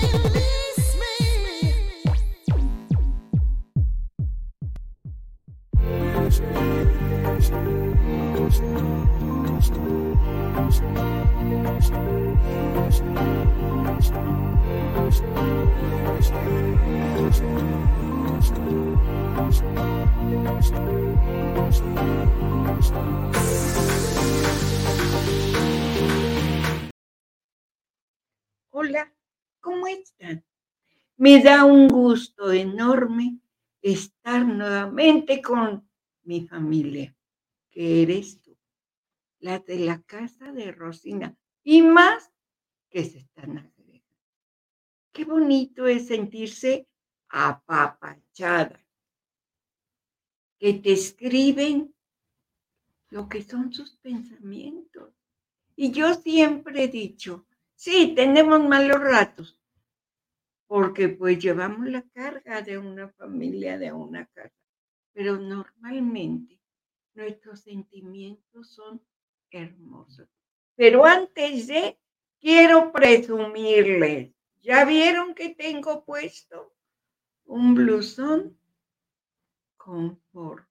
Hola, Me da un gusto enorme estar nuevamente con mi familia, que eres tú, la de la casa de Rosina, y más que se están agregando. Qué bonito es sentirse apapachada, que te escriben lo que son sus pensamientos. Y yo siempre he dicho, sí, tenemos malos ratos, porque pues llevamos la carga de una familia, de una casa, pero normalmente nuestros sentimientos son hermosos. Pero antes de, quiero presumirles, ¿ya vieron que tengo puesto un blusón confort?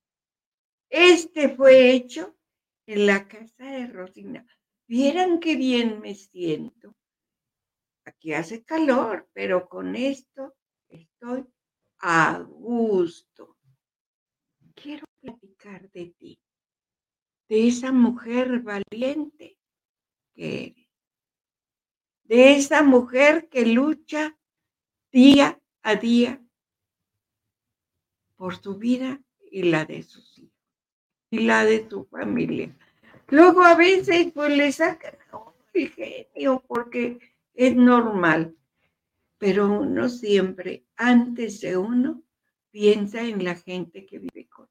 Este fue hecho en la casa de Rosina. Vieran qué bien me siento. Aquí hace calor, pero con esto estoy a gusto. Quiero platicar de ti, de esa mujer valiente que eres, de esa mujer que lucha día a día por su vida y la de sus hijos y la de tu familia. Luego a veces pues le sacan el genio porque es normal, pero uno siempre, antes de uno, piensa en la gente que vive con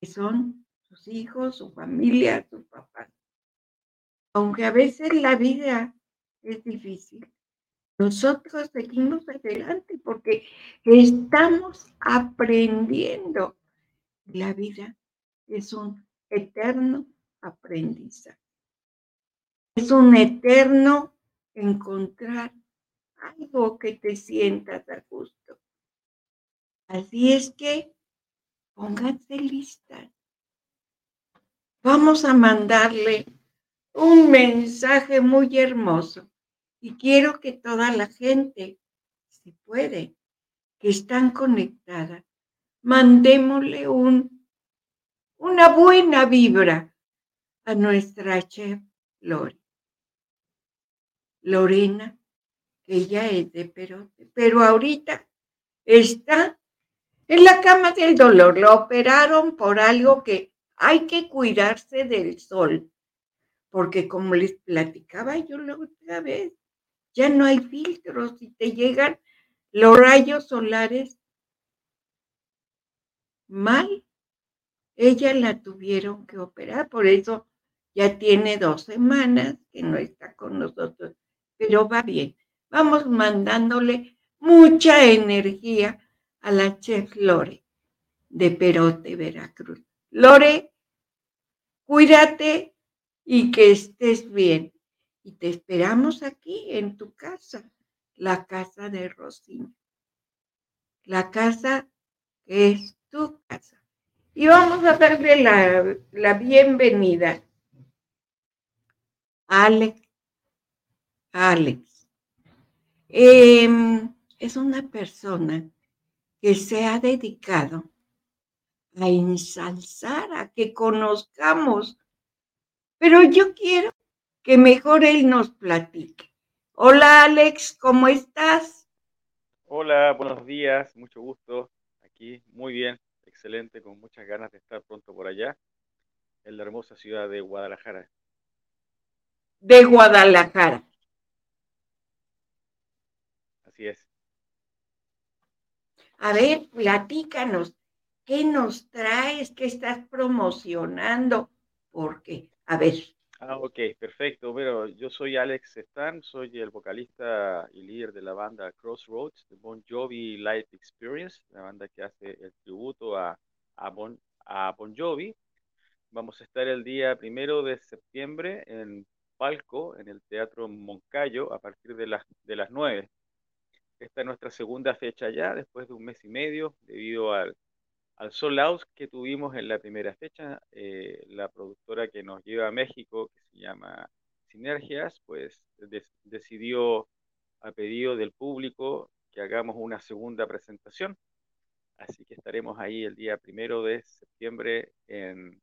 que son sus hijos, su familia, su papá. Aunque a veces la vida es difícil, nosotros seguimos adelante porque estamos aprendiendo. La vida es un eterno aprendizaje. Es un eterno encontrar algo que te sientas a gusto. Así es que pónganse listas. Vamos a mandarle un mensaje muy hermoso y quiero que toda la gente, si puede, que están conectadas, mandémosle un, una buena vibra a nuestra chef Lori. Lorena, que ella es de Perote, pero ahorita está en la cama del dolor. Lo operaron por algo que hay que cuidarse del sol, porque como les platicaba yo la otra vez, ya no hay filtros y te llegan los rayos solares mal. Ella la tuvieron que operar, por eso ya tiene dos semanas que no está con nosotros pero va bien. Vamos mandándole mucha energía a la chef Lore de Perote, Veracruz. Lore, cuídate y que estés bien. Y te esperamos aquí en tu casa, la casa de Rosina. La casa que es tu casa. Y vamos a darle la, la bienvenida a Alex Alex. Em, es una persona que se ha dedicado a ensalzar, a que conozcamos, pero yo quiero que mejor él nos platique. Hola Alex, ¿cómo estás? Hola, buenos días, mucho gusto. Aquí, muy bien, excelente, con muchas ganas de estar pronto por allá, en la hermosa ciudad de Guadalajara. De Guadalajara es. A ver, platícanos, ¿qué nos traes? ¿Qué estás promocionando? Porque, a ver. Ah, ok, perfecto. Bueno, yo soy Alex Stan, soy el vocalista y líder de la banda Crossroads, de Bon Jovi Live Experience, la banda que hace el tributo a, a, bon, a Bon Jovi. Vamos a estar el día primero de septiembre en Palco, en el Teatro Moncayo, a partir de las, de las 9 esta es nuestra segunda fecha ya, después de un mes y medio, debido al, al sold out que tuvimos en la primera fecha. Eh, la productora que nos lleva a México, que se llama Sinergias, pues decidió a pedido del público que hagamos una segunda presentación. Así que estaremos ahí el día primero de septiembre en,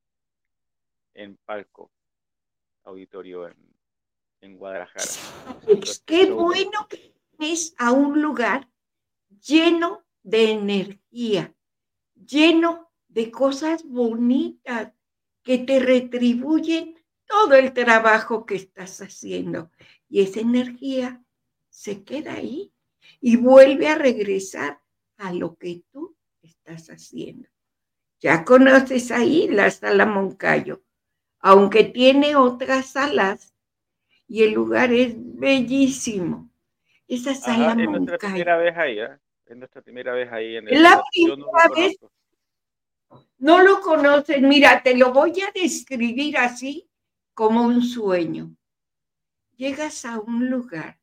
en Palco, auditorio en, en Guadalajara. qué bueno que es a un lugar lleno de energía, lleno de cosas bonitas que te retribuyen todo el trabajo que estás haciendo. Y esa energía se queda ahí y vuelve a regresar a lo que tú estás haciendo. Ya conoces ahí la sala Moncayo, aunque tiene otras salas y el lugar es bellísimo. Esa Moncayo. Es nuestra primera vez ahí, ¿eh? Es nuestra primera vez ahí en el La primera vez. No lo conoces, mira, te lo voy a describir así como un sueño. Llegas a un lugar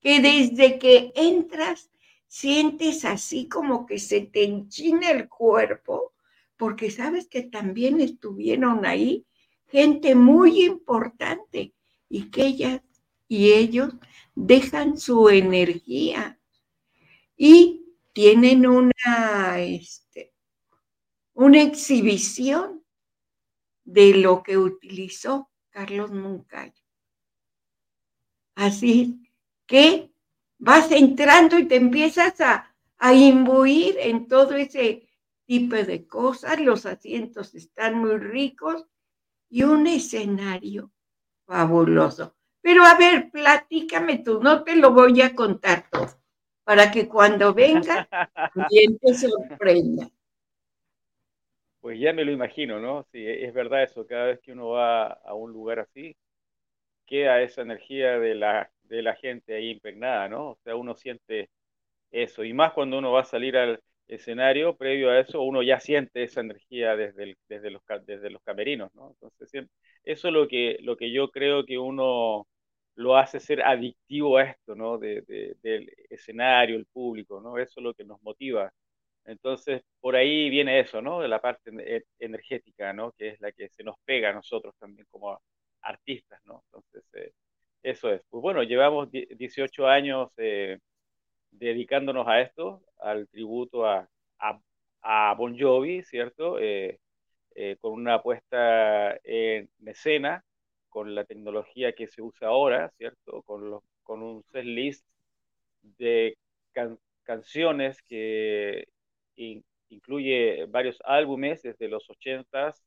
que desde que entras sientes así como que se te enchina el cuerpo, porque sabes que también estuvieron ahí gente muy importante y que ellas y ellos dejan su energía y tienen una, este, una exhibición de lo que utilizó Carlos Moncayo. Así que vas entrando y te empiezas a, a imbuir en todo ese tipo de cosas, los asientos están muy ricos y un escenario fabuloso. Pero a ver, platícame tú, no te lo voy a contar todo, para que cuando venga también te sorprenda. Pues ya me lo imagino, ¿no? Sí, es verdad eso, cada vez que uno va a un lugar así, queda esa energía de la de la gente ahí impregnada, ¿no? O sea, uno siente eso, y más cuando uno va a salir al escenario, previo a eso, uno ya siente esa energía desde, desde, los, desde los camerinos, ¿no? Entonces, eso es lo que, lo que yo creo que uno lo hace ser adictivo a esto, ¿no? del escenario, el público, ¿no? Eso es lo que nos motiva. Entonces, por ahí viene eso, ¿no? De la parte e, energética, ¿no? Que es la que se nos pega a nosotros también como artistas, ¿no? Entonces, eh, eso es. Pues bueno, llevamos 18 años eh, dedicándonos a esto, al tributo a, a, Bon Jovi, ¿cierto? Eh, con una apuesta en escena, con la tecnología que se usa ahora, ¿cierto? Con, los, con un set list de canciones que incluye varios álbumes desde los 80s,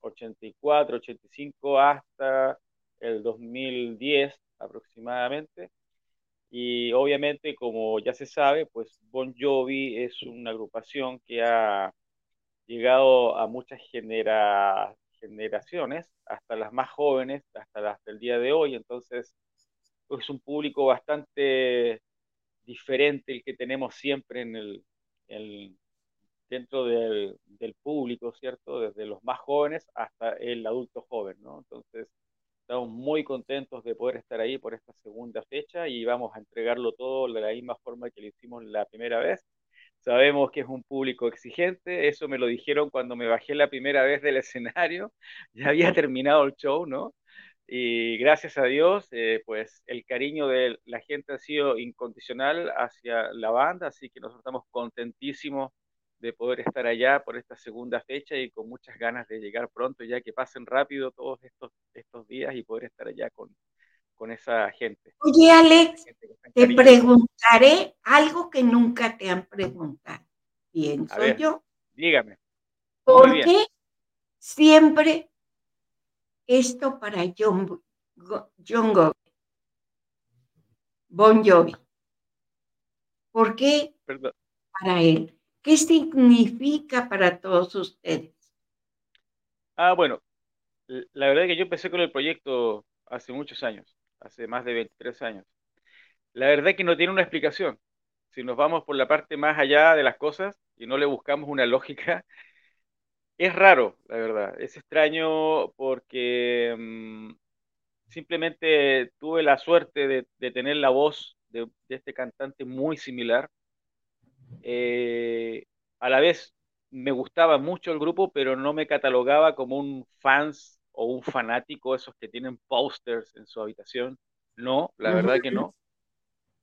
84, 85 hasta el 2010 aproximadamente. Y obviamente, como ya se sabe, pues Bon Jovi es una agrupación que ha llegado a muchas generaciones, hasta las más jóvenes, hasta del día de hoy. Entonces, es un público bastante diferente el que tenemos siempre en el, dentro del, del, público, ¿cierto? Desde los más jóvenes hasta el adulto joven, ¿no? Entonces, Estamos muy contentos de poder estar ahí por esta segunda fecha y vamos a entregarlo todo de la misma forma que lo hicimos la primera vez. Sabemos que es un público exigente, eso me lo dijeron cuando me bajé la primera vez del escenario, ya había terminado el show, ¿no? Y gracias a Dios, eh, pues el cariño de la gente ha sido incondicional hacia la banda, así que nosotros estamos contentísimos de poder estar allá por esta segunda fecha y con muchas ganas de llegar pronto, ya que pasen rápido todos estos, estos días y poder estar allá con, con esa gente. Oye, Alex, te preguntaré algo que nunca te han preguntado. Pienso yo. Dígame. ¿Por qué siempre esto para John, John Bon Jovi? ¿Por qué para él? ¿Qué significa para todos ustedes? Ah, bueno, la verdad es que yo empecé con el proyecto hace muchos años, hace más de 23 años. La verdad es que no tiene una explicación. Si nos vamos por la parte más allá de las cosas y no le buscamos una lógica, es raro, la verdad. Es extraño porque mm, simplemente tuve la suerte de, tener la voz de, este cantante muy similar. Eh, a la vez me gustaba mucho el grupo, pero no me catalogaba como un fans o un fanático, esos que tienen posters en su habitación. No, la verdad que no.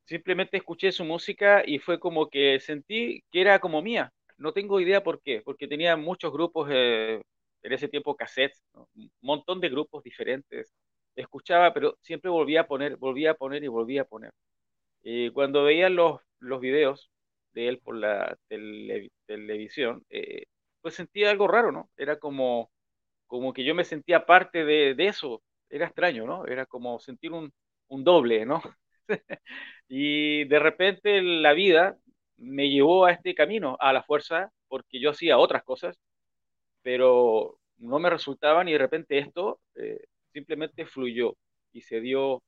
Simplemente escuché su música y fue como que sentí que era como mía. No tengo idea por qué, porque tenía muchos grupos, eh, en ese tiempo cassettes, un montón de grupos diferentes. Escuchaba, pero siempre volvía a poner, volvía a poner y volvía a poner. Y cuando veía los, los videos de él por la televisión, eh, pues sentía algo raro, ¿no? Era como, como que yo me sentía parte de, de eso. Era extraño, ¿no? Era como sentir un, un doble, ¿no? y de repente la vida me llevó a este camino, a la fuerza, porque yo hacía otras cosas, pero no me resultaban y de repente esto eh, simplemente fluyó y se dio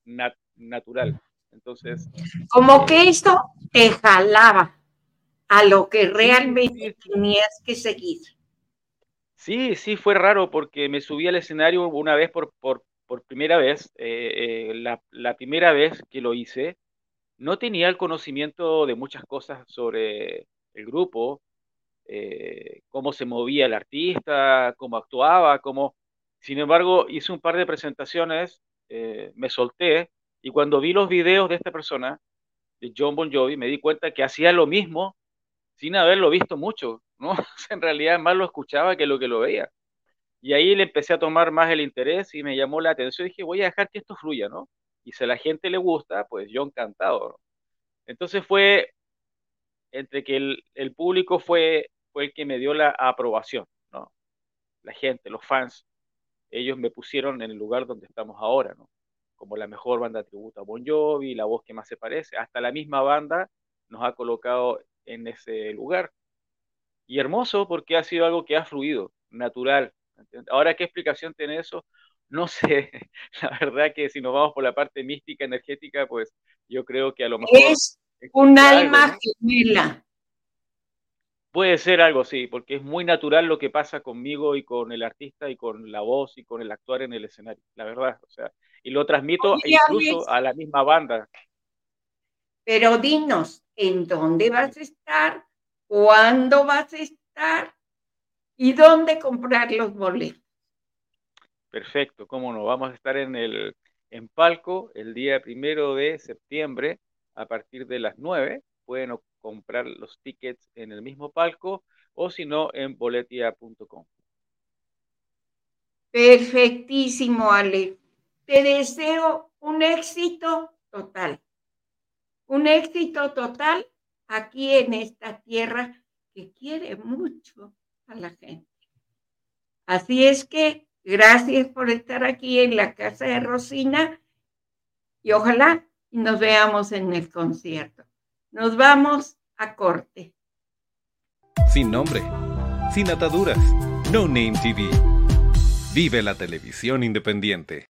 natural. Entonces... Como que eh, esto te jalaba a lo que realmente tenías que seguir. Sí, sí, fue raro porque me subí al escenario una vez por, por, por primera vez, eh, la, la, primera vez que lo hice, no tenía el conocimiento de muchas cosas sobre el grupo, eh, cómo se movía el artista, cómo actuaba, cómo... Sin embargo, hice un par de presentaciones, eh, me solté y cuando vi los videos de esta persona, de John Bon Jovi, me di cuenta que hacía lo mismo sin haberlo visto mucho, ¿no? en realidad más lo escuchaba que lo que lo veía. Y ahí le empecé a tomar más el interés y me llamó la atención. Dije, voy a dejar que esto fluya, ¿no? y si a la gente le gusta, pues yo encantado. Entonces fue entre que el, público fue, fue el que me dio la aprobación, ¿no? La gente, los fans, ellos me pusieron en el lugar donde estamos ahora, ¿no? Como la mejor banda tributa a Bon Jovi, la voz que más se parece, hasta la misma banda nos ha colocado en ese lugar. Y hermoso porque ha sido algo que ha fluido, natural. Ahora, ¿qué explicación tiene eso? No sé, la verdad que si nos vamos por la parte mística, energética, pues yo creo que a lo mejor... Es un alma gemela. Puede ser algo, sí, porque es muy natural lo que pasa conmigo y con el artista y con la voz y con el actuar en el escenario, la verdad, o sea, y lo transmito incluso a la misma banda. Pero dinos, ¿en dónde vas a estar? ¿Cuándo vas a estar? ¿Y dónde comprar los boletos? Perfecto, cómo no. Vamos a estar en el en Palco el día primero de septiembre a partir de las 9. Pueden comprar los tickets en el mismo palco o si no en boletia.com. Perfectísimo, Ale. Te deseo un éxito total. Un éxito total aquí en esta tierra que quiere mucho a la gente. Así es que Gracias por estar aquí en la casa de Rosina y ojalá nos veamos en el concierto. Nos vamos a corte. Sin nombre, sin ataduras, No Name TV. Vive la televisión independiente.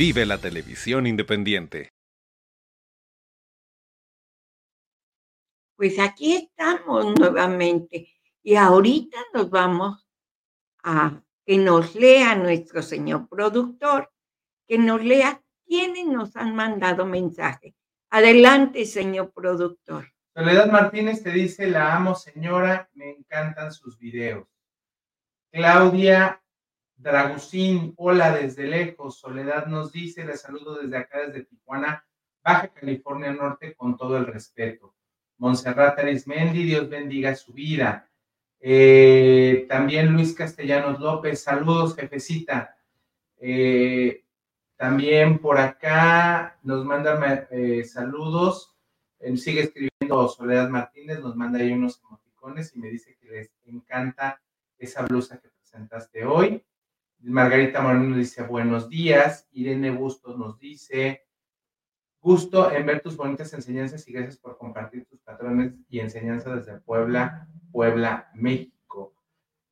Vive la televisión independiente. Pues aquí estamos nuevamente y ahorita nos vamos a que nos lea nuestro señor productor, que nos lea quiénes nos han mandado mensajes. Adelante, señor productor. Soledad Martínez te dice, la amo señora, me encantan sus videos. Claudia Dragusín, hola desde lejos. Soledad nos dice, le saludo desde acá, desde Tijuana, Baja California Norte, con todo el respeto. Montserrat Arismendi, Dios bendiga su vida. Eh, también Luis Castellanos López, saludos, jefecita. Eh, también por acá nos manda eh, saludos. sigue escribiendo Soledad Martínez, nos manda ahí unos emoticones y me dice que les encanta esa blusa que presentaste hoy. Margarita Moreno dice buenos días. Irene Bustos nos dice Gusto en ver tus bonitas enseñanzas y gracias por compartir tus patrones y enseñanzas desde Puebla, Puebla, México.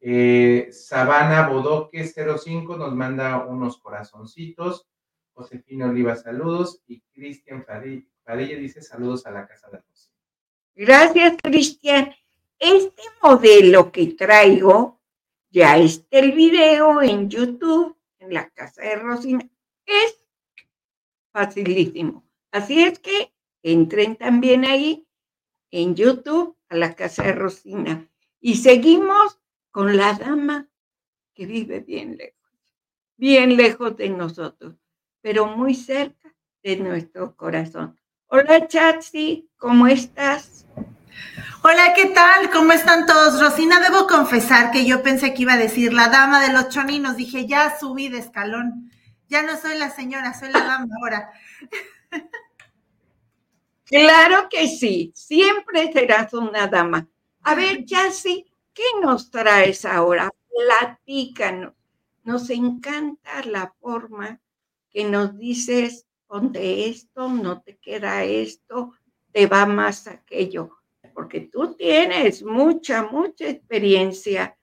Eh, Sabana Bodoque 05 nos manda unos corazoncitos. Josefina Oliva, saludos. Y Cristian Padilla dice saludos a la Casa de Rosina. Gracias, Cristian. Este modelo que traigo, ya está el video en YouTube, en la Casa de Rosina. Es facilísimo Así es que entren también ahí en YouTube a la casa de Rosina. Y seguimos con la dama que vive bien lejos, bien lejos de nosotros, pero muy cerca de nuestro corazón. Hola Chatsi, ¿cómo estás? Hola, ¿qué tal? ¿Cómo están todos? Rosina, debo confesar que yo pensé que iba a decir la dama de los choninos. Dije, ya subí de escalón. Ya no soy la señora, soy la dama ahora. Claro que sí, siempre serás una dama. A ver, Yassi, ¿qué nos traes ahora? Platícanos. Nos encanta la forma que nos dices, ponte esto, no te queda esto, te va más aquello, porque tú tienes mucha, mucha experiencia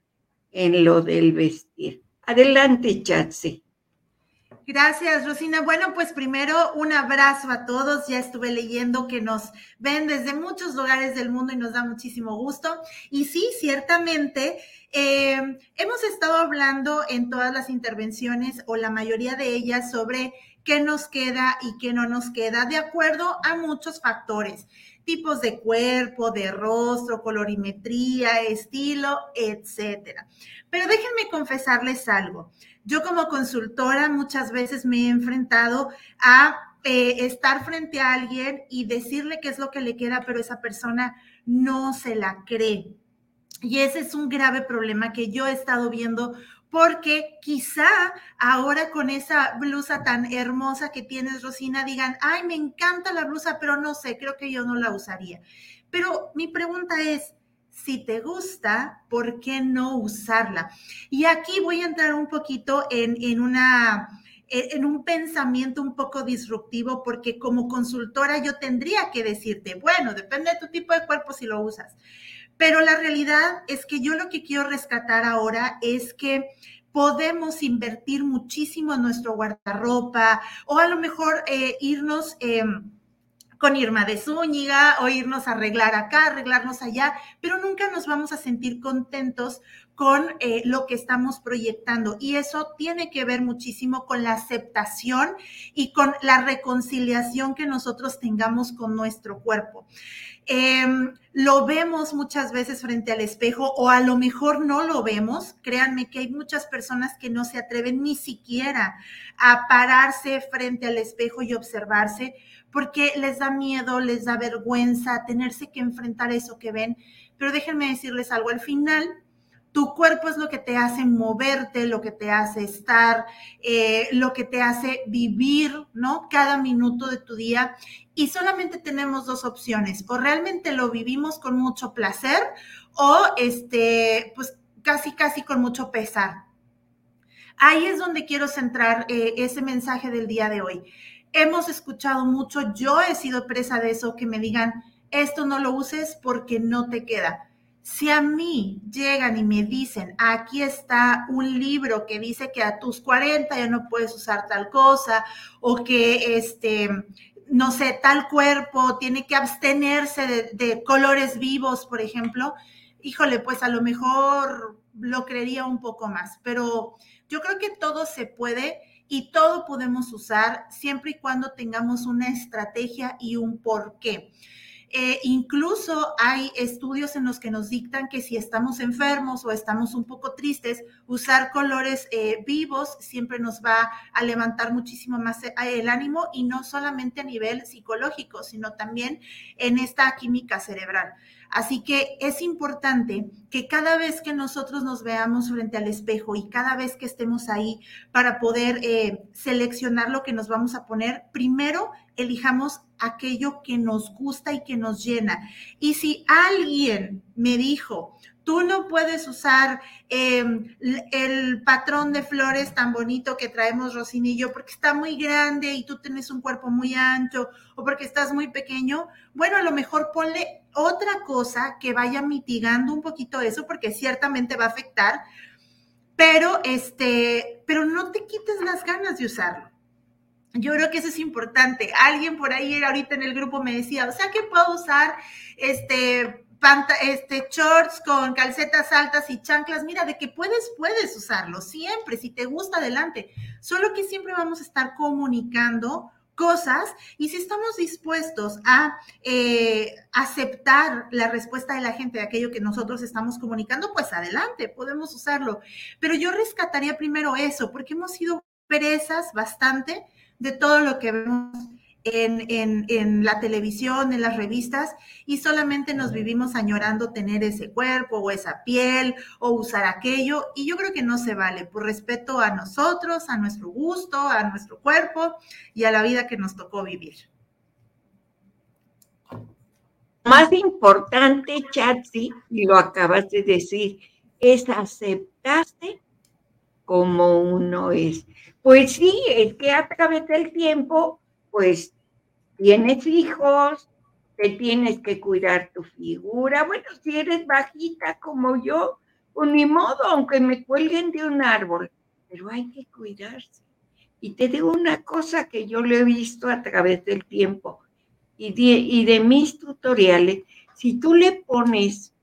en lo del vestir. Adelante, Yassi. Gracias, Rosina. Bueno, pues primero un abrazo a todos. Ya estuve leyendo que nos ven desde muchos lugares del mundo y nos da muchísimo gusto. Y sí, ciertamente, eh, hemos estado hablando en todas las intervenciones o la mayoría de ellas sobre qué nos queda y qué no nos queda, de acuerdo a muchos factores tipos de cuerpo, de rostro, colorimetría, estilo, etcétera. Pero déjenme confesarles algo. Yo como consultora muchas veces me he enfrentado a eh, estar frente a alguien y decirle qué es lo que le queda, pero esa persona no se la cree. Y ese es un grave problema que yo he estado viendo porque quizá ahora con esa blusa tan hermosa que tienes, Rosina, digan, ay, me encanta la blusa, pero no sé, creo que yo no la usaría. Pero mi pregunta es, si te gusta, ¿por qué no usarla? Y aquí voy a entrar un poquito en, una en un pensamiento un poco disruptivo, porque como consultora yo tendría que decirte, bueno, depende de tu tipo de cuerpo si lo usas. Pero la realidad es que yo lo que quiero rescatar ahora es que podemos invertir muchísimo en nuestro guardarropa o a lo mejor eh, irnos... Em, con Irma de Zúñiga o irnos a arreglar acá, arreglarnos allá, pero nunca nos vamos a sentir contentos con eh, lo que estamos proyectando. Y eso tiene que ver muchísimo con la aceptación y con la reconciliación que nosotros tengamos con nuestro cuerpo. Em, lo vemos muchas veces frente al espejo o a lo mejor no lo vemos. Créanme que hay muchas personas que no se atreven ni siquiera a pararse frente al espejo y observarse porque les da miedo, les da vergüenza tenerse que enfrentar eso que ven. Pero déjenme decirles algo, al final Tu cuerpo es lo que te hace moverte, lo que te hace estar, eh, lo que te hace vivir, ¿no? Cada minuto de tu día. Y solamente tenemos dos opciones, o realmente lo vivimos con mucho placer o este, pues casi, casi con mucho pesar. Ahí es donde quiero centrar eh, ese mensaje del día de hoy. Hemos escuchado mucho, yo he sido presa de eso, que me digan, esto no lo uses porque no te queda. Si a mí llegan y me dicen, aquí está un libro que dice que a tus 40 ya no puedes usar tal cosa, o que este, no sé, tal cuerpo tiene que abstenerse de, de colores vivos, por ejemplo, híjole, pues a lo mejor lo creería un poco más, pero yo creo que todo se puede y todo podemos usar siempre y cuando tengamos una estrategia y un porqué. Eh, incluso hay estudios en los que nos dictan que si estamos enfermos o estamos un poco tristes, usar colores eh, vivos siempre nos va a levantar muchísimo más eh, el ánimo y no solamente a nivel psicológico, sino también en esta química cerebral. Así que es importante que cada vez que nosotros nos veamos frente al espejo y cada vez que estemos ahí para poder seleccionar lo que nos vamos a poner, primero elijamos aquello que nos gusta y que nos llena. Y si alguien me dijo, tú no puedes usar em, el patrón de flores tan bonito que traemos Rosina y yo porque está muy grande y tú tienes un cuerpo muy ancho o porque estás muy pequeño, bueno, a lo mejor ponle otra cosa que vaya mitigando un poquito eso porque ciertamente va a afectar, pero este, pero no te quites las ganas de usarlo. Yo creo que eso es importante. Alguien por ahí ahorita en el grupo me decía, o sea que puedo usar este, este shorts con calcetas altas y chanclas. Mira, de que puedes, puedes usarlo siempre. Si te gusta, adelante. Solo que siempre vamos a estar comunicando cosas y si estamos dispuestos a eh, aceptar la respuesta de la gente de aquello que nosotros estamos comunicando, pues adelante, podemos usarlo. Pero yo rescataría primero eso, porque hemos sido presas bastante de todo lo que vemos en, la televisión, en las revistas, y solamente nos vivimos añorando tener ese cuerpo o esa piel o usar aquello, y yo creo que no se vale, por respeto a nosotros, a nuestro gusto, a nuestro cuerpo y a la vida que nos tocó vivir. Más importante, Chatsi, y lo acabas de decir, es aceptarse como uno es. Pues sí, es que a través del tiempo, pues tienes hijos, te tienes que cuidar tu figura. Bueno, si eres bajita como yo, pues ni modo, aunque me cuelguen de un árbol, pero hay que cuidarse. Y te digo una cosa que yo lo he visto a través del tiempo y de, y de mis tutoriales, si tú le pones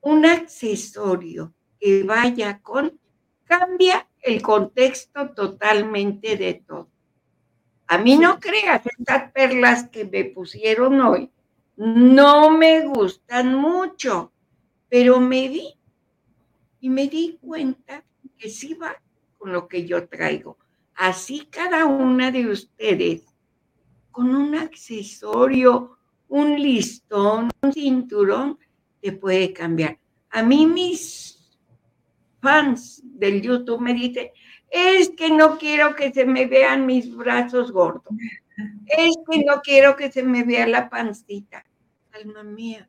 un accesorio que vaya con, cambia el contexto totalmente de todo. A mí no creas, estas perlas que me pusieron hoy no me gustan mucho, pero me di y me di cuenta que sí va con lo que yo traigo. Así cada una de ustedes, con un accesorio, un listón, un cinturón, te puede cambiar. A mí mis fans del YouTube me dicen, es que no quiero que se me vean mis brazos gordos, es que no quiero que se me vea la pancita. Alma mía,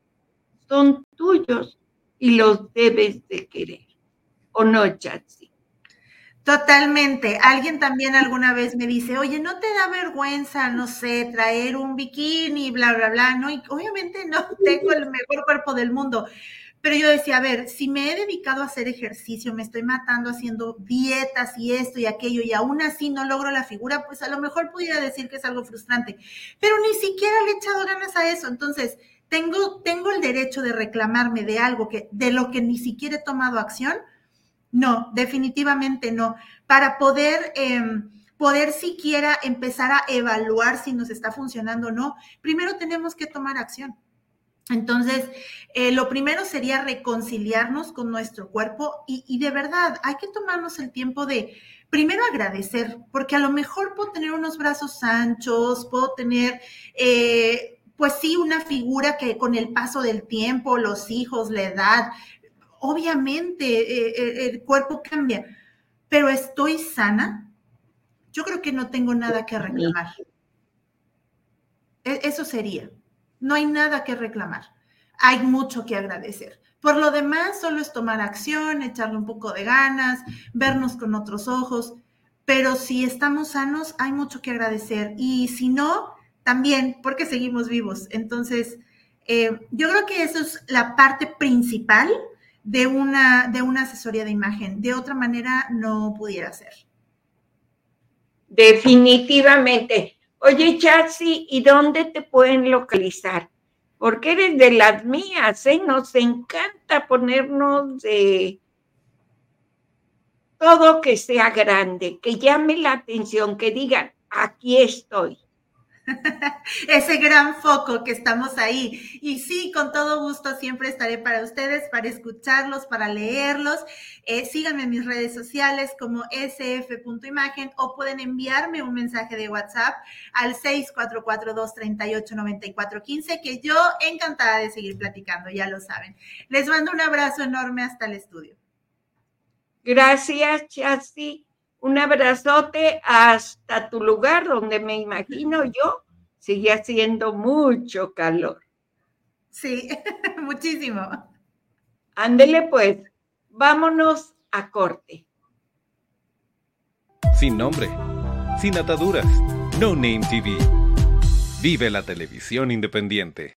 son tuyos y los debes de querer. ¿O no, Chatsi? Totalmente. Alguien también alguna vez me dice, oye, ¿no te da vergüenza, no sé, traer un bikini, bla, bla, bla? No, y obviamente no tengo el mejor cuerpo del mundo, pero yo decía, a ver, si me he dedicado a hacer ejercicio, me estoy matando haciendo dietas y esto y aquello, y aún así no logro la figura, pues a lo mejor pudiera decir que es algo frustrante, pero ni siquiera le he echado ganas a eso. Entonces, tengo, tengo el derecho de reclamarme de algo que, de lo que ni siquiera he tomado acción. No, definitivamente no. Para poder, em, poder siquiera empezar a evaluar si nos está funcionando o no, primero tenemos que tomar acción. Entonces, eh, lo primero sería reconciliarnos con nuestro cuerpo y, de verdad hay que tomarnos el tiempo de primero agradecer, porque a lo mejor puedo tener unos brazos anchos, puedo tener, eh, pues sí, una figura que con el paso del tiempo, los hijos, la edad, obviamente eh, el cuerpo cambia, pero estoy sana. Yo creo que no tengo nada que reclamar. E, eso sería. No hay nada que reclamar. Hay mucho que agradecer. Por lo demás, solo es tomar acción, echarle un poco de ganas, vernos con otros ojos. Pero si estamos sanos, hay mucho que agradecer. Y si no, también, porque seguimos vivos. Entonces, eh, yo creo que eso es la parte principal de una, de una asesoría de imagen. De otra manera, no pudiera ser. Definitivamente. Oye, Chassi, ¿y dónde te pueden localizar? Porque eres de las mías, ¿eh? Nos encanta ponernos de todo que sea grande, que llame la atención, que digan, aquí estoy. ese gran foco que estamos ahí. Y sí, con todo gusto siempre estaré para ustedes, para escucharlos, para leerlos. Eh, síganme en mis redes sociales como sf.imagen o pueden enviarme un mensaje de WhatsApp al 644-238-9415 que yo encantada de seguir platicando, ya lo saben. Les mando un abrazo enorme hasta el estudio. Gracias, Chassi un abrazote hasta tu lugar donde me imagino yo sigue haciendo mucho calor. Sí, muchísimo. Ándele pues, vámonos a corte. Sin nombre, sin ataduras, No Name TV. Vive la televisión independiente.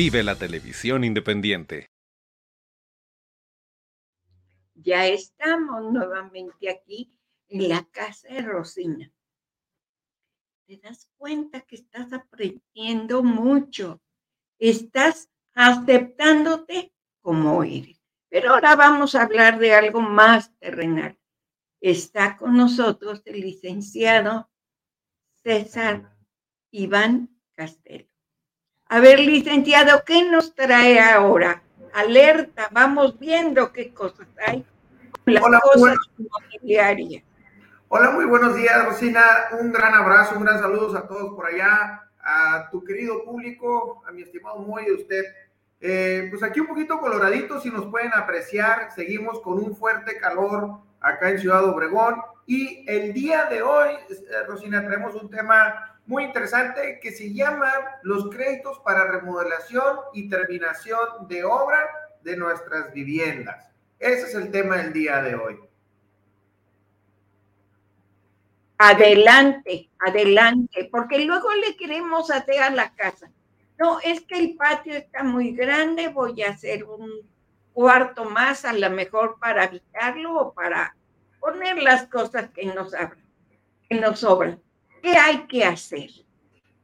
Vive la televisión independiente. Ya estamos nuevamente aquí en la casa de Rosina. Te das cuenta que estás aprendiendo mucho. Estás aceptándote como eres. Pero ahora vamos a hablar de algo más terrenal. Está con nosotros el licenciado César Iván Castelo. A ver, licenciado, ¿qué nos trae ahora? Alerta, vamos viendo qué cosas hay. Las Hola, cosas bueno. Hola, muy buenos días, Rosina. Un gran abrazo, un gran saludo a todos por allá, a tu querido público, a mi estimado Moy y a usted. Eh, pues aquí un poquito coloradito, si nos pueden apreciar, seguimos con un fuerte calor acá en Ciudad Obregón. Y el día de hoy, eh, Rosina, tenemos un tema muy interesante que se llama los créditos para remodelación y terminación de obra de nuestras viviendas. Ese es el tema del día de hoy. Adelante, adelante, porque luego le queremos hacer a la casa. No, es que el patio está muy grande, voy a hacer un cuarto más, a lo mejor para habitarlo o para poner las cosas que nos, que nos sobran. ¿Qué hay que hacer?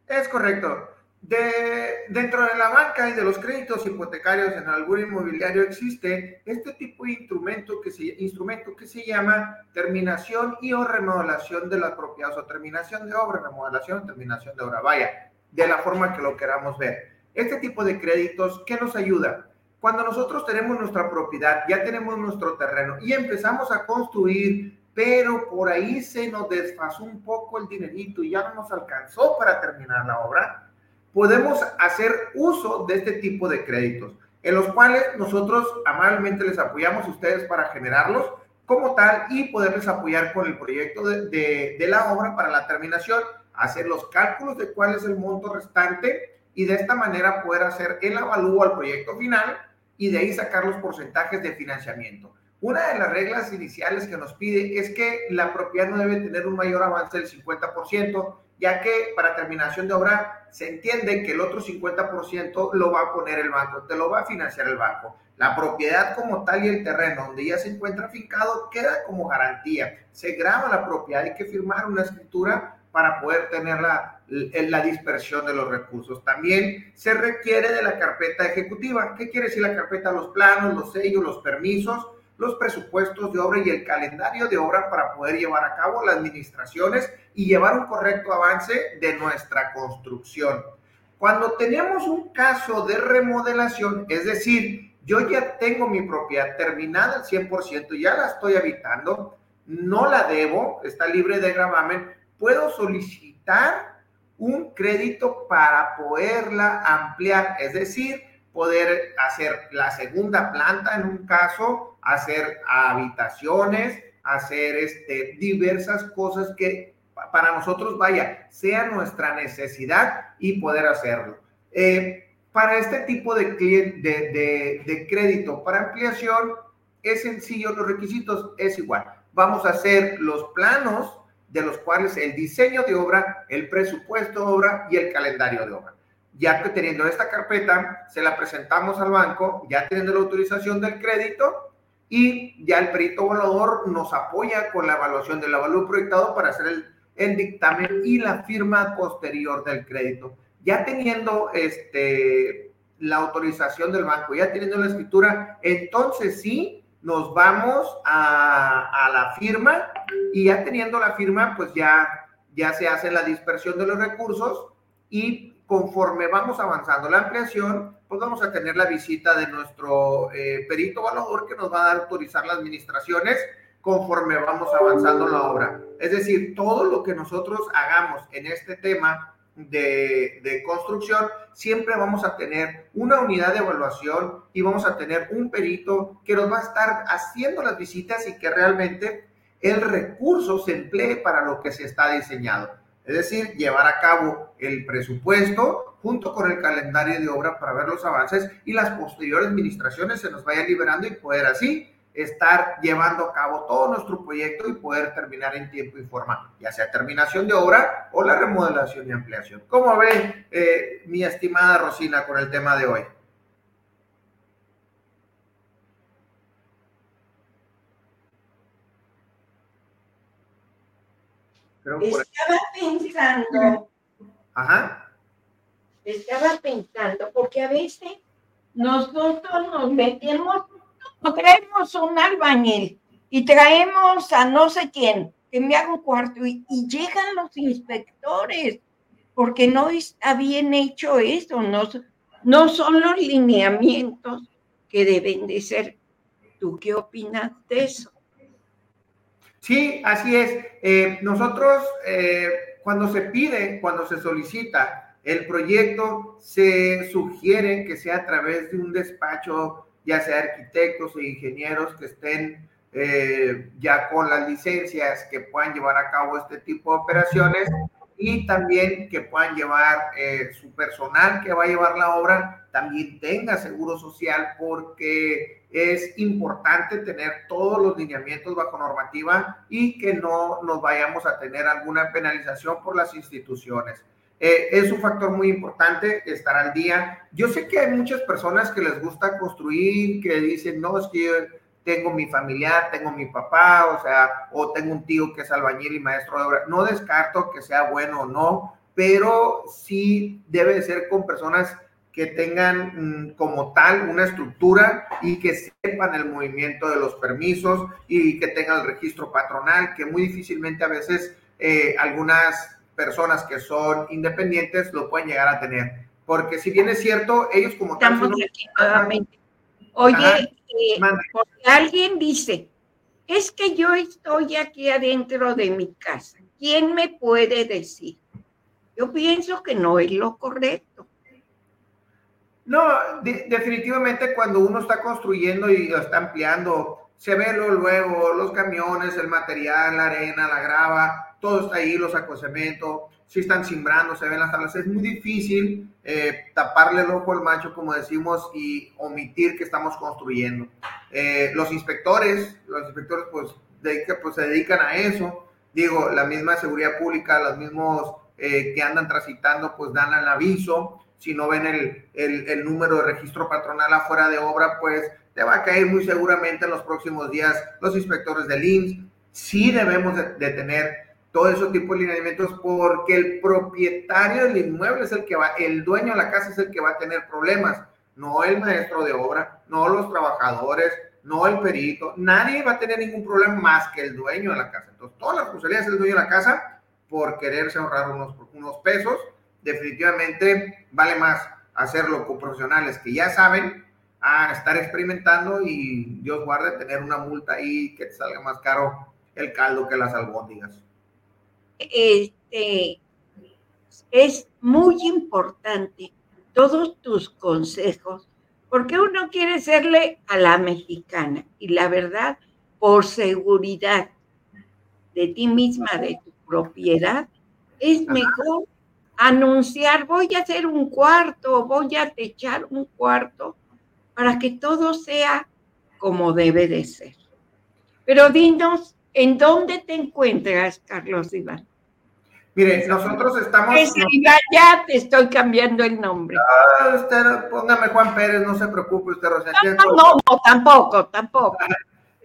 Es correcto. De, dentro de la banca y de los créditos hipotecarios en algún inmobiliario existe este tipo de instrumento que se, instrumento que se llama terminación y o remodelación de las propiedades o terminación de obra, remodelación, terminación de obra, vaya, de la forma que lo queramos ver. Este tipo de créditos, ¿qué nos ayuda? Cuando nosotros tenemos nuestra propiedad, ya tenemos nuestro terreno y empezamos a construir, pero por ahí se nos desfasó un poco el dinerito y ya no nos alcanzó para terminar la obra, podemos hacer uso de este tipo de créditos, en los cuales nosotros amablemente les apoyamos a ustedes para generarlos como tal y poderles apoyar con el proyecto de, de, de la obra para la terminación, hacer los cálculos de cuál es el monto restante y de esta manera poder hacer el avalúo al proyecto final y de ahí sacar los porcentajes de financiamiento. Una de las reglas iniciales que nos pide es que la propiedad no debe tener un mayor avance del 50%, ya que para terminación de obra se entiende que el otro 50% lo va a poner el banco, te lo va a financiar el banco. La propiedad como tal y el terreno donde ya se encuentra fincado queda como garantía. Se graba la propiedad, hay que firmar una escritura para poder tener la, la, dispersión de los recursos. También se requiere de la carpeta ejecutiva. ¿Qué quiere decir la carpeta? Los planos, los sellos, los permisos, los presupuestos de obra y el calendario de obra para poder llevar a cabo las administraciones y llevar un correcto avance de nuestra construcción. Cuando tenemos un caso de remodelación, es decir, yo ya tengo mi propiedad terminada al 100%, ya la estoy habitando, no la debo, está libre de gravamen, puedo solicitar un crédito para poderla ampliar, es decir, poder hacer la segunda planta en un caso, hacer habitaciones, hacer este, diversas cosas que para nosotros, vaya, sea nuestra necesidad y poder hacerlo. Eh, para este tipo de, de, de crédito para ampliación, es sencillo, los requisitos es igual. Vamos a hacer los planos de los cuales el diseño de obra, el presupuesto de obra y el calendario de obra. Ya que teniendo esta carpeta, se la presentamos al banco, ya teniendo la autorización del crédito y ya el perito evaluador nos apoya con la evaluación del avalúo proyectado para hacer el, dictamen y la firma posterior del crédito. Ya teniendo este, la autorización del banco, ya teniendo la escritura, entonces sí nos vamos a, la firma y ya teniendo la firma, pues ya, ya se hace la dispersión de los recursos y conforme vamos avanzando la ampliación, pues vamos a tener la visita de nuestro eh, perito evaluador que nos va a autorizar las administraciones conforme vamos avanzando la obra. Es decir, todo lo que nosotros hagamos en este tema de, construcción, siempre vamos a tener una unidad de evaluación y vamos a tener un perito que nos va a estar haciendo las visitas y que realmente el recurso se emplee para lo que se está diseñado. Es decir, llevar a cabo el presupuesto junto con el calendario de obra para ver los avances y las posteriores administraciones se nos vayan liberando y poder así estar llevando a cabo todo nuestro proyecto y poder terminar en tiempo y forma, ya sea terminación de obra o la remodelación y ampliación. ¿Cómo ve eh, mi estimada Rosina con el tema de hoy? Estaba pensando. Ajá. Estaba pensando, porque a veces nosotros nos metemos traemos un albañil y traemos a no sé quién que me haga un cuarto y, llegan los inspectores porque no está bien hecho eso, no, no son los lineamientos que deben de ser. ¿Tú qué opinas de eso? Sí, así es. Eh, nosotros, eh, cuando se pide, cuando se solicita el proyecto, se sugiere que sea a través de un despacho ya sea arquitectos e ingenieros que estén eh, ya con las licencias que puedan llevar a cabo este tipo de operaciones y también que puedan llevar eh, su personal que va a llevar la obra, también tenga seguro social porque es importante tener todos los lineamientos bajo normativa y que no nos vayamos a tener alguna penalización por las instituciones. Eh, es un factor muy importante estar al día. Yo sé que hay muchas personas que les gusta construir, que dicen, no, es que tengo mi familiar, tengo mi papá, o sea, o tengo un tío que es albañil y maestro de obra. No descarto que sea bueno o no, pero sí debe de ser con personas que tengan mm, como tal una estructura y que sepan el movimiento de los permisos y que tengan el registro patronal, que muy difícilmente a veces eh, algunas personas que son independientes lo pueden llegar a tener. Porque si bien es cierto, ellos como tal... Oye, eh, alguien dice, es que yo estoy aquí adentro de mi casa. ¿Quién me puede decir? Yo pienso que no es lo correcto. No, definitivamente cuando uno está construyendo y está ampliando, se ve luego los camiones, el material, la arena, la grava, todo está ahí, los acosamientos, si están simbrando, se ven las tablas. Es muy difícil eh, taparle el ojo al macho, como decimos, y omitir que estamos construyendo. Eh, los inspectores, los inspectores pues, pues se dedican a eso. Digo, la misma seguridad pública, los mismos eh, que andan transitando, pues dan el aviso. Si no ven el, el, el, número de registro patronal afuera de obra, pues te va a caer muy seguramente en los próximos días los inspectores del IMSS. Sí debemos de, de tener todo ese tipo de lineamientos porque el propietario del inmueble es el que va, el dueño de la casa es el que va a tener problemas, no el maestro de obra, no los trabajadores, no el perito, nadie va a tener ningún problema más que el dueño de la casa. Entonces, todas las responsabilidades del dueño de la casa por quererse ahorrar unos, unos pesos, definitivamente vale más hacerlo con profesionales que ya saben a estar experimentando y Dios guarde tener una multa ahí que te salga más caro el caldo que las albóndigas. Este, es muy importante todos tus consejos, porque uno quiere serle a la mexicana y la verdad, por seguridad de ti misma, de tu propiedad, es mejor anunciar, voy a hacer un cuarto, voy a techar un cuarto, para que todo sea como debe de ser. Pero dinos, ¿en dónde te encuentras, Carlos Iván? Mire, nosotros estamos... Es Iván, ya te estoy cambiando el nombre. Ah, usted, póngame Juan Pérez, no se preocupe usted, Rosalía. No, no, no, tampoco, tampoco.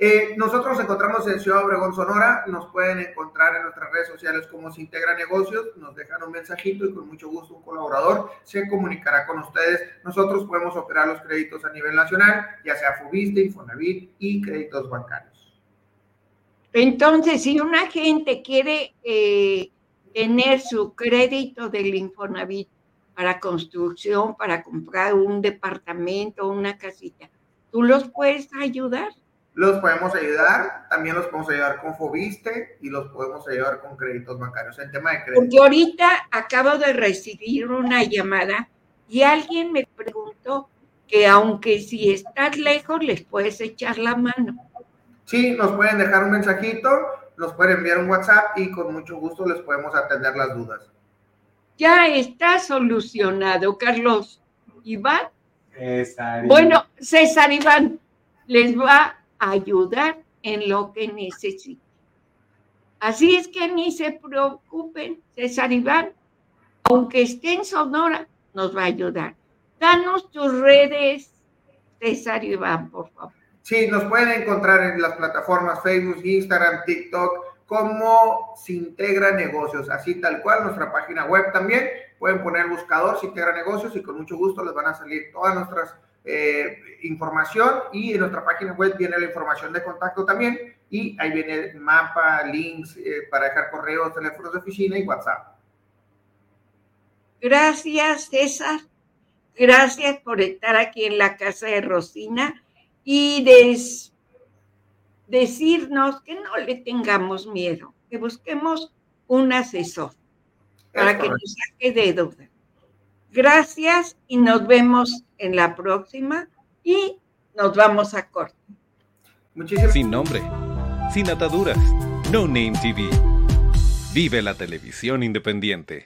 Eh, nosotros nos encontramos en Ciudad Obregón, Sonora. Nos pueden encontrar en nuestras redes sociales como Se Integra Negocios. Nos dejan un mensajito y con mucho gusto un colaborador se comunicará con ustedes. Nosotros podemos operar los créditos a nivel nacional, ya sea Fubiste, Infonavit y créditos bancarios. Entonces, si una gente quiere eh, tener su crédito del Infonavit para construcción, para comprar un departamento, una casita, ¿tú los puedes ayudar? los podemos ayudar, también los podemos ayudar con Fobiste y los podemos ayudar con créditos bancarios en tema de crédito. Porque ahorita acabo de recibir una llamada y alguien me preguntó que aunque si estás lejos les puedes echar la mano. Sí, nos pueden dejar un mensajito, nos pueden enviar un WhatsApp y con mucho gusto les podemos atender las dudas. Ya está solucionado, Carlos. Iván. César. Bueno, César Iván les va ayudar en lo que necesiten. Así es que ni se preocupen, César Iván, aunque esté en Sonora, nos va a ayudar. Danos tus redes, César Iván, por favor. Sí, nos pueden encontrar en las plataformas Facebook, Instagram, TikTok, como Se Integra Negocios, así tal cual, nuestra página web también. Pueden poner el buscador Se Integra Negocios y con mucho gusto les van a salir todas nuestras eh, información y en nuestra página web viene la información de contacto también y ahí viene el mapa, links eh, para dejar correos, teléfonos de oficina y WhatsApp. Gracias, César. Gracias por estar aquí en la casa de Rosina y decirnos que no le tengamos miedo, que busquemos un asesor para que nos saque de duda. Gracias y nos vemos en la próxima y nos vamos a corte. Sin nombre, sin ataduras, No Name TV. Vive la televisión independiente.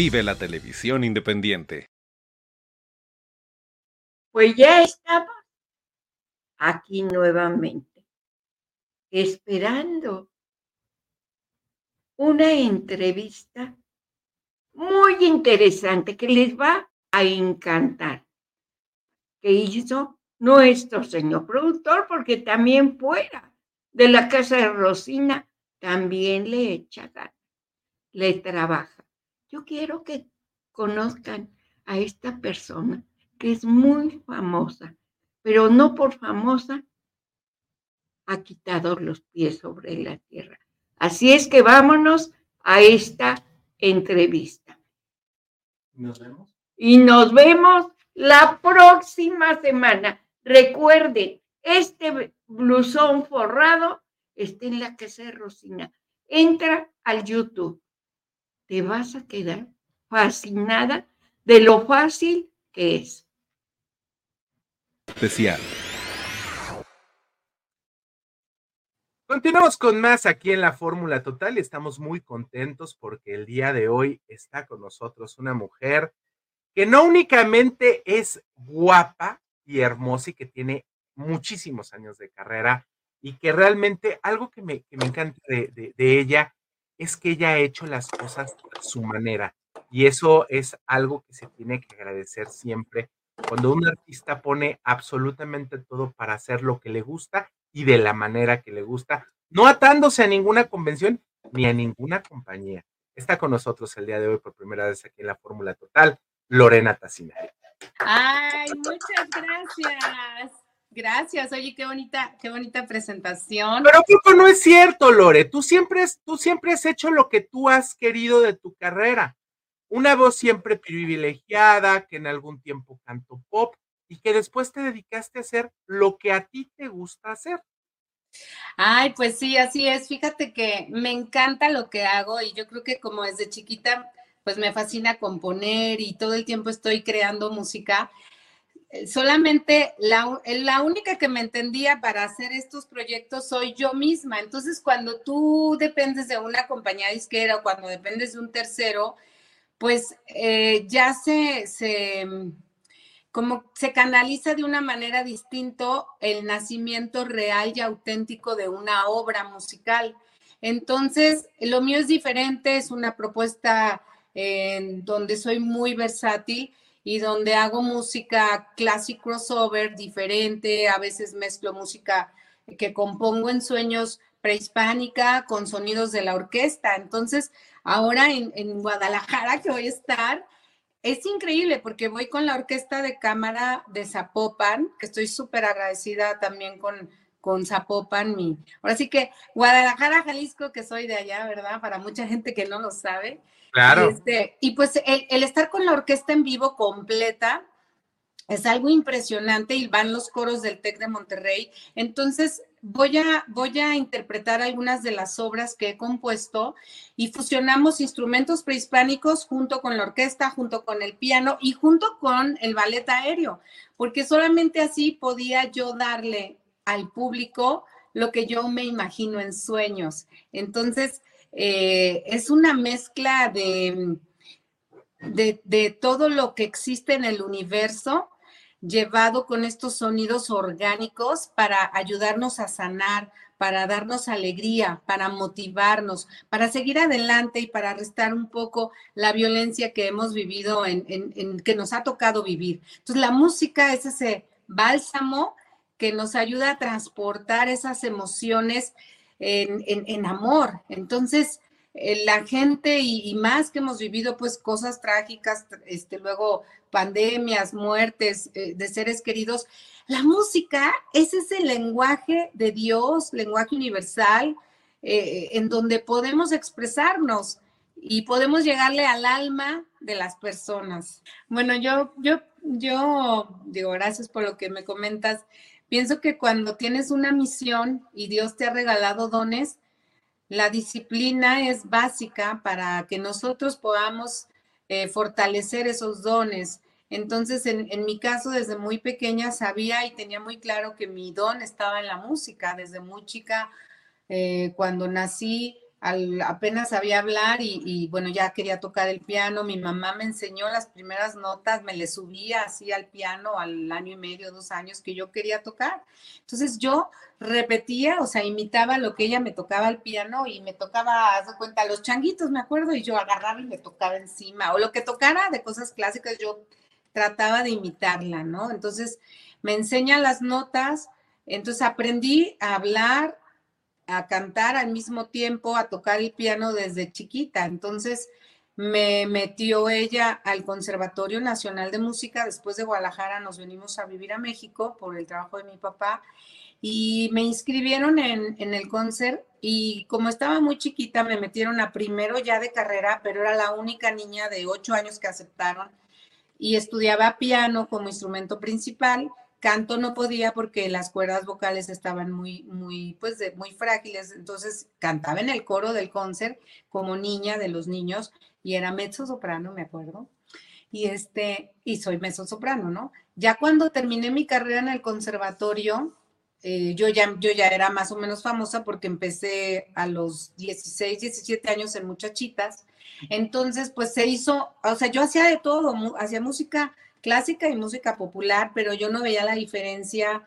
Vive la televisión independiente. Pues ya estamos aquí nuevamente, esperando una entrevista muy interesante que les va a encantar, que hizo nuestro señor productor, porque también fuera de la casa de Rosina, también le echa ganas, le trabaja. Yo quiero que conozcan a esta persona que es muy famosa, pero no por famosa ha quitado los pies sobre la tierra. Así es que vámonos a esta entrevista. Nos vemos. Y nos vemos la próxima semana. Recuerden, este blusón forrado está en la casa de Rosina. Entra al YouTube te vas a quedar fascinada de lo fácil que es. Especial. Continuamos con más aquí en la Fórmula Total y estamos muy contentos porque el día de hoy está con nosotros una mujer que no únicamente es guapa y hermosa y que tiene muchísimos años de carrera y que realmente algo que me, encanta de, de ella es que ella ha hecho las cosas a su manera. Y eso es algo que se tiene que agradecer siempre cuando un artista pone absolutamente todo para hacer lo que le gusta y de la manera que le gusta, no atándose a ninguna convención ni a ninguna compañía. Está con nosotros el día de hoy por primera vez aquí en la Fórmula Total, Lorena Tassinari. Ay, muchas gracias. Gracias, oye, qué bonita, qué bonita presentación. Pero poco no es cierto, Lore. Tú siempre, tú siempre has hecho lo que tú has querido de tu carrera. Una voz siempre privilegiada, que en algún tiempo cantó pop y que después te dedicaste a hacer lo que a ti te gusta hacer. Ay, pues sí, así es. Fíjate que me encanta lo que hago y yo creo que como desde chiquita, pues me fascina componer y todo el tiempo estoy creando música. Eh, solamente la, la, única que me entendía para hacer estos proyectos soy yo misma. Entonces, cuando tú dependes de una compañía disquera o cuando dependes de un tercero, pues eh, ya se, se, como se canaliza de una manera distinta el nacimiento real y auténtico de una obra musical. Entonces, lo mío es diferente, es una propuesta en donde soy muy versátil y donde hago música classic crossover diferente, a veces mezclo música que compongo en sueños prehispánica con sonidos de la orquesta. Entonces, ahora en, Guadalajara que voy a estar, es increíble porque voy con la orquesta de cámara de Zapopan, que estoy súper agradecida también con, con Zapopan. Mi, ahora sí que Guadalajara, Jalisco, que soy de allá, ¿verdad? Para mucha gente que no lo sabe. Claro. Este, y pues el, el, estar con la orquesta en vivo completa es algo impresionante y van los coros del TEC de Monterrey. Entonces, voy a, voy a interpretar algunas de las obras que he compuesto y fusionamos instrumentos prehispánicos junto con la orquesta, junto con el piano y junto con el ballet aéreo, porque solamente así podía yo darle al público lo que yo me imagino en sueños. Entonces, eh, es una mezcla de, de, de todo lo que existe en el universo llevado con estos sonidos orgánicos para ayudarnos a sanar, para darnos alegría, para motivarnos, para seguir adelante y para restar un poco la violencia que hemos vivido, en, en, que nos ha tocado vivir. Entonces, la música es ese bálsamo que nos ayuda a transportar esas emociones en, en amor. Entonces, eh, la gente y, más que hemos vivido pues cosas trágicas, este, luego pandemias, muertes eh, de seres queridos, la música es ese lenguaje de Dios, lenguaje universal, eh, en donde podemos expresarnos y podemos llegarle al alma de las personas. Bueno, yo, yo, yo digo, gracias por lo que me comentas. Pienso que cuando tienes una misión y Dios te ha regalado dones, la disciplina es básica para que nosotros podamos eh, fortalecer esos dones. Entonces, en, en, mi caso, desde muy pequeña sabía y tenía muy claro que mi don estaba en la música. Desde muy chica, eh, cuando nací, apenas sabía hablar y, y, bueno, ya quería tocar el piano. Mi mamá me enseñó las primeras notas, me le subía así al piano al año y medio, dos años que yo quería tocar. Entonces yo repetía, o sea, imitaba lo que ella me tocaba al piano y me tocaba, haz de cuenta, los changuitos, me acuerdo, y yo agarraba y me tocaba encima, o lo que tocara de cosas clásicas, yo trataba de imitarla, ¿no? Entonces me enseña las notas, entonces aprendí a hablar, a cantar al mismo tiempo, a tocar el piano desde chiquita. Entonces me metió ella al Conservatorio Nacional de Música. Después de Guadalajara nos venimos a vivir a México por el trabajo de mi papá y me inscribieron en, en el concert y como estaba muy chiquita me metieron a primero ya de carrera, pero era la única niña de ocho años que aceptaron y estudiaba piano como instrumento principal Canto no podía porque las cuerdas vocales estaban muy, muy, pues, muy frágiles. Entonces cantaba en el coro del concert como niña de los niños y era mezzo soprano, me acuerdo. Y este, y soy mezzo soprano, ¿no? Ya cuando terminé mi carrera en el conservatorio, eh, yo, ya, yo ya era más o menos famosa porque empecé a los 16, 17 años en Muchachitas. Entonces, pues se hizo, o sea, yo hacía de todo, hacía música clásica y música popular, pero yo no veía la diferencia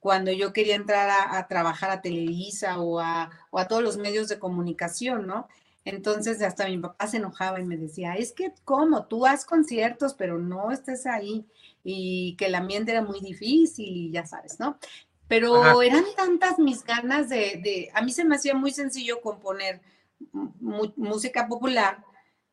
cuando yo quería entrar a, a trabajar a Televisa o a, o a, todos los medios de comunicación, ¿no? Entonces hasta mi papá se enojaba y me decía, es que cómo, tú haz conciertos, pero no estés ahí y que el ambiente era muy difícil y ya sabes, ¿no? Pero Ajá. eran tantas mis ganas de, de, a mí se me hacía muy sencillo componer música popular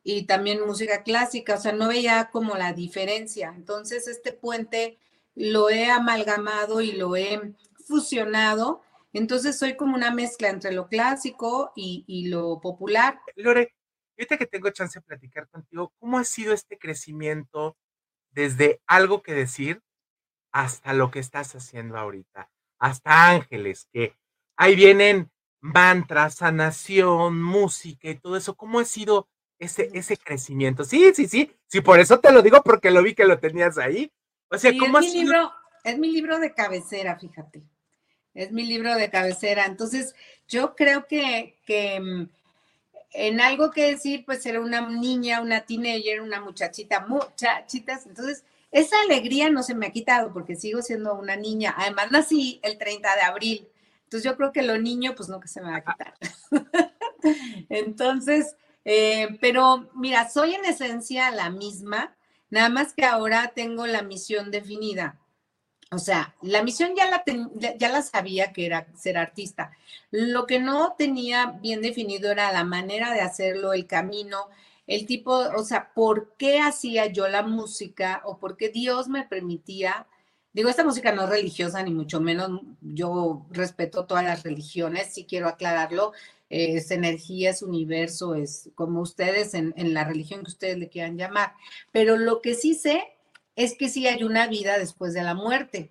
y también música clásica, o sea, no veía como la diferencia. Entonces, este puente lo he amalgamado y lo he fusionado. Entonces, soy como una mezcla entre lo clásico y, y lo popular. Lore, ahorita que tengo chance de platicar contigo, ¿cómo ha sido este crecimiento desde algo que decir hasta lo que estás haciendo ahorita? Hasta ángeles, que ahí vienen mantras, sanación, música y todo eso. ¿Cómo ha sido ese, ese crecimiento. Sí, sí, sí, sí, por eso te lo digo porque lo vi que lo tenías ahí. O sea, sí, ¿cómo es mi, libro, es mi libro de cabecera, fíjate. Es mi libro de cabecera. Entonces, yo creo que, que mm, en algo que decir, pues era una niña, una teenager, una muchachita, muchachitas. Entonces, esa alegría no se me ha quitado porque sigo siendo una niña. Además, nací el 30 de abril. Entonces, yo creo que lo niño, pues no que se me va a quitar. Entonces, eh, pero mira, soy en esencia la misma, nada más que ahora tengo la misión definida. O sea, la misión ya la, ten, ya la sabía que era ser artista. Lo que no tenía bien definido era la manera de hacerlo, el camino, el tipo, o sea, ¿por qué hacía yo la música o por qué Dios me permitía? Digo, esta música no es religiosa, ni mucho menos. Yo respeto todas las religiones, sí quiero aclararlo. Es energía, es universo, es como ustedes en, en la religión que ustedes le quieran llamar. Pero lo que sí sé es que sí hay una vida después de la muerte.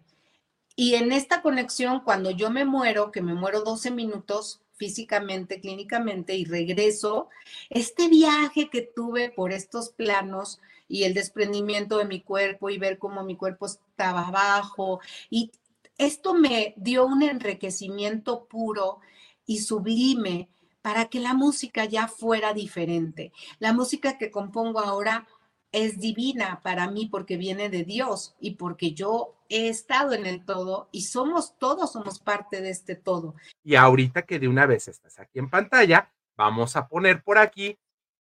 Y en esta conexión, cuando yo me muero, que me muero 12 minutos físicamente, clínicamente, y regreso, este viaje que tuve por estos planos y el desprendimiento de mi cuerpo y ver cómo mi cuerpo estaba abajo, y esto me dio un enriquecimiento puro y sublime para que la música ya fuera diferente. La música que compongo ahora es divina para mí porque viene de Dios y porque yo he estado en el todo y somos todos, somos parte de este todo. Y ahorita que de una vez estás aquí en pantalla, vamos a poner por aquí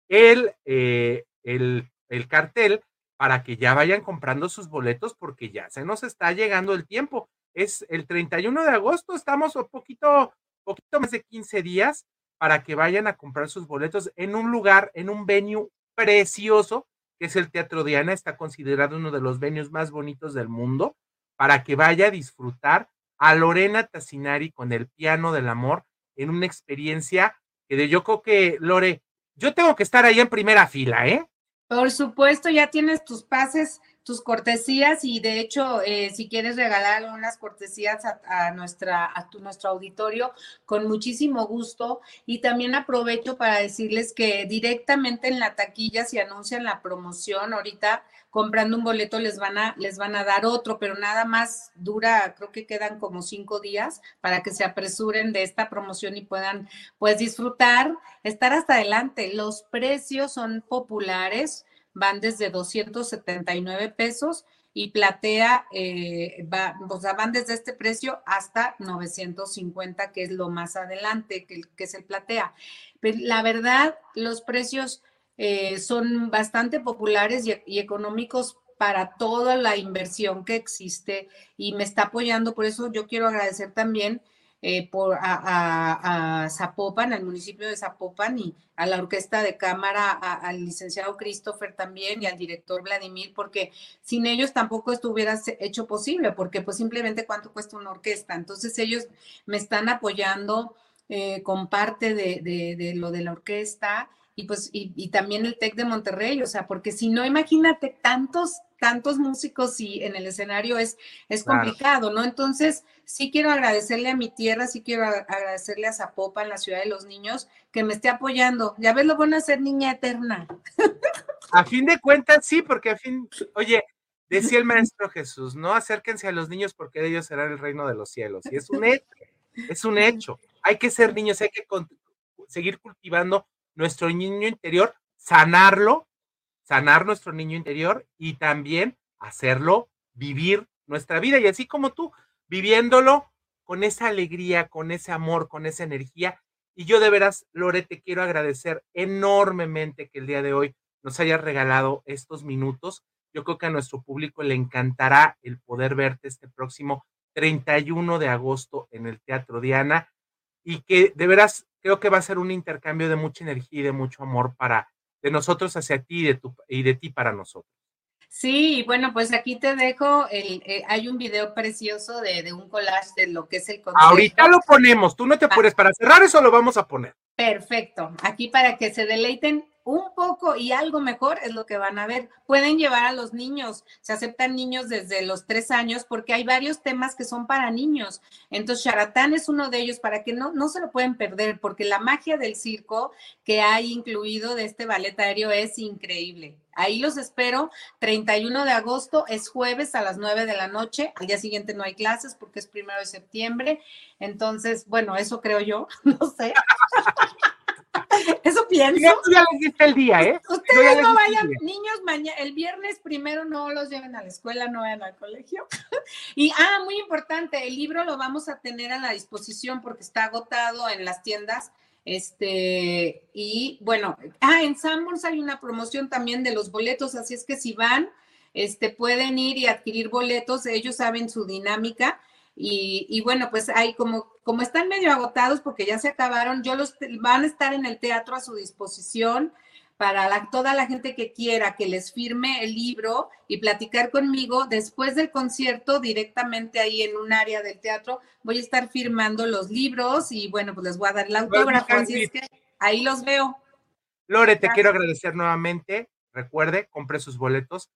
el, eh, el, el cartel para que ya vayan comprando sus boletos porque ya se nos está llegando el tiempo. Es el 31 de agosto, estamos un poquito, poquito más de 15 días para que vayan a comprar sus boletos en un lugar, en un venue precioso que es el Teatro Diana, está considerado uno de los venues más bonitos del mundo, para que vaya a disfrutar a Lorena Tassinari con el piano del amor en una experiencia que de, yo creo que, Lore, yo tengo que estar ahí en primera fila, ¿eh? Por supuesto, ya tienes tus pases tus cortesías y de hecho, eh, si quieres regalar unas cortesías a, nuestra, a tu, nuestro auditorio, con muchísimo gusto. Y también aprovecho para decirles que directamente en la taquilla, si anuncian la promoción, ahorita comprando un boleto les van a, les van a dar otro, pero nada más dura, creo que quedan como cinco días para que se apresuren de esta promoción y puedan pues disfrutar, estar hasta adelante. Los precios son populares van desde 279 pesos y platea, eh, va, o sea, van desde este precio hasta 950, que es lo más adelante, que, que es el platea. Pero la verdad, los precios eh, son bastante populares y económicos para toda la inversión que existe y me está apoyando. Por eso yo quiero agradecer también eh, por, a, Zapopan, al municipio de Zapopan y a la orquesta de cámara, al licenciado Christopher también y al director Vladimir, porque sin ellos tampoco esto hubiera hecho posible, porque pues simplemente cuánto cuesta una orquesta. Entonces ellos me están apoyando eh, con parte de, de, lo de la orquesta y pues y, también el TEC de Monterrey, o sea, porque si no, imagínate tantos, tantos músicos y en el escenario es, es complicado, ¿no? Entonces, sí quiero agradecerle a mi tierra, sí quiero agradecerle a Zapopan, la ciudad de los niños, que me esté apoyando. Ya ves lo bueno de ser niña eterna. A fin de cuentas, sí, porque a fin, oye, decía el maestro Jesús, no acérquense a los niños porque de ellos será el reino de los cielos. Y es un hecho, es un hecho. Hay que ser niños, hay que seguir cultivando nuestro niño interior, sanarlo, sanar nuestro niño interior y también hacerlo vivir nuestra vida. Y así como tú, viviéndolo con esa alegría, con ese amor, con esa energía. Y yo de veras, Lore, te quiero agradecer enormemente que el día de hoy nos hayas regalado estos minutos. Yo creo que a nuestro público le encantará el poder verte este próximo 31 de agosto en el Teatro Diana y que de veras creo que va a ser un intercambio de mucha energía y de mucho amor para de nosotros hacia ti y de, tu, y de ti para nosotros. Sí, bueno, pues aquí te dejo, el, eh, hay un video precioso de, de, un collage de lo que es el. Ahorita lo ponemos, tú no te apures, para cerrar eso lo vamos a poner. Perfecto, aquí para que se deleiten un poco y algo mejor es lo que van a ver. Pueden llevar a los niños, se aceptan niños desde los tres años porque hay varios temas que son para niños. Entonces, Charatán es uno de ellos para que no, no se lo pueden perder porque la magia del circo que hay incluido de este ballet aéreo es increíble. Ahí los espero. 31 de agosto es jueves a las 9 de la noche. Al día siguiente no hay clases porque es primero de septiembre. Entonces, bueno, eso creo yo. No sé. Eso pienso. Ya, ya les diste el día, ¿eh? Ustedes no vayan, niños, mañana, el viernes primero no los lleven a la escuela, no vayan al colegio. y, ah, muy importante, el libro lo vamos a tener a la disposición porque está agotado en las tiendas. Este, y bueno, ah, en Sanborns hay una promoción también de los boletos, así es que si van, este, pueden ir y adquirir boletos, ellos saben su dinámica y, bueno, pues hay como, como están medio agotados porque ya se acabaron, yo los van a estar en el teatro a su disposición para toda la gente que quiera que les firme el libro y platicar conmigo después del concierto directamente ahí en un área del teatro. Voy a estar firmando los libros y bueno, pues les voy a dar el autógrafo, así es que ahí los veo. Lore, te quiero agradecer nuevamente. Recuerde, compre sus boletos.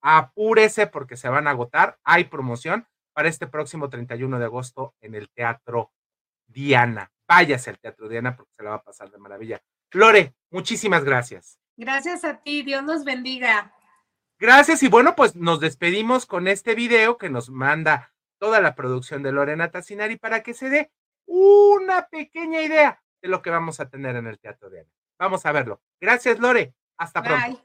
Apúrese porque se van a agotar. Hay promoción para este próximo 31 de agosto en el Teatro Diana. Váyase al Teatro Diana porque se la va a pasar de maravilla. Lore, muchísimas gracias. Gracias a ti, Dios nos bendiga. Gracias y bueno, pues nos despedimos con este video que nos manda toda la producción de Lorena Tassinari para que se dé una pequeña idea de lo que vamos a tener en el Teatro de Vamos a verlo. Gracias, Lore. Hasta pronto.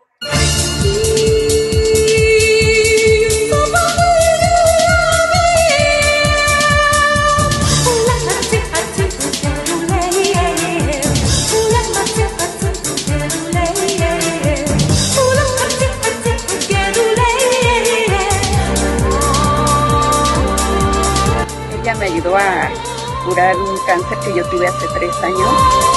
Ayudó a curar un cáncer que yo tuve hace tres años.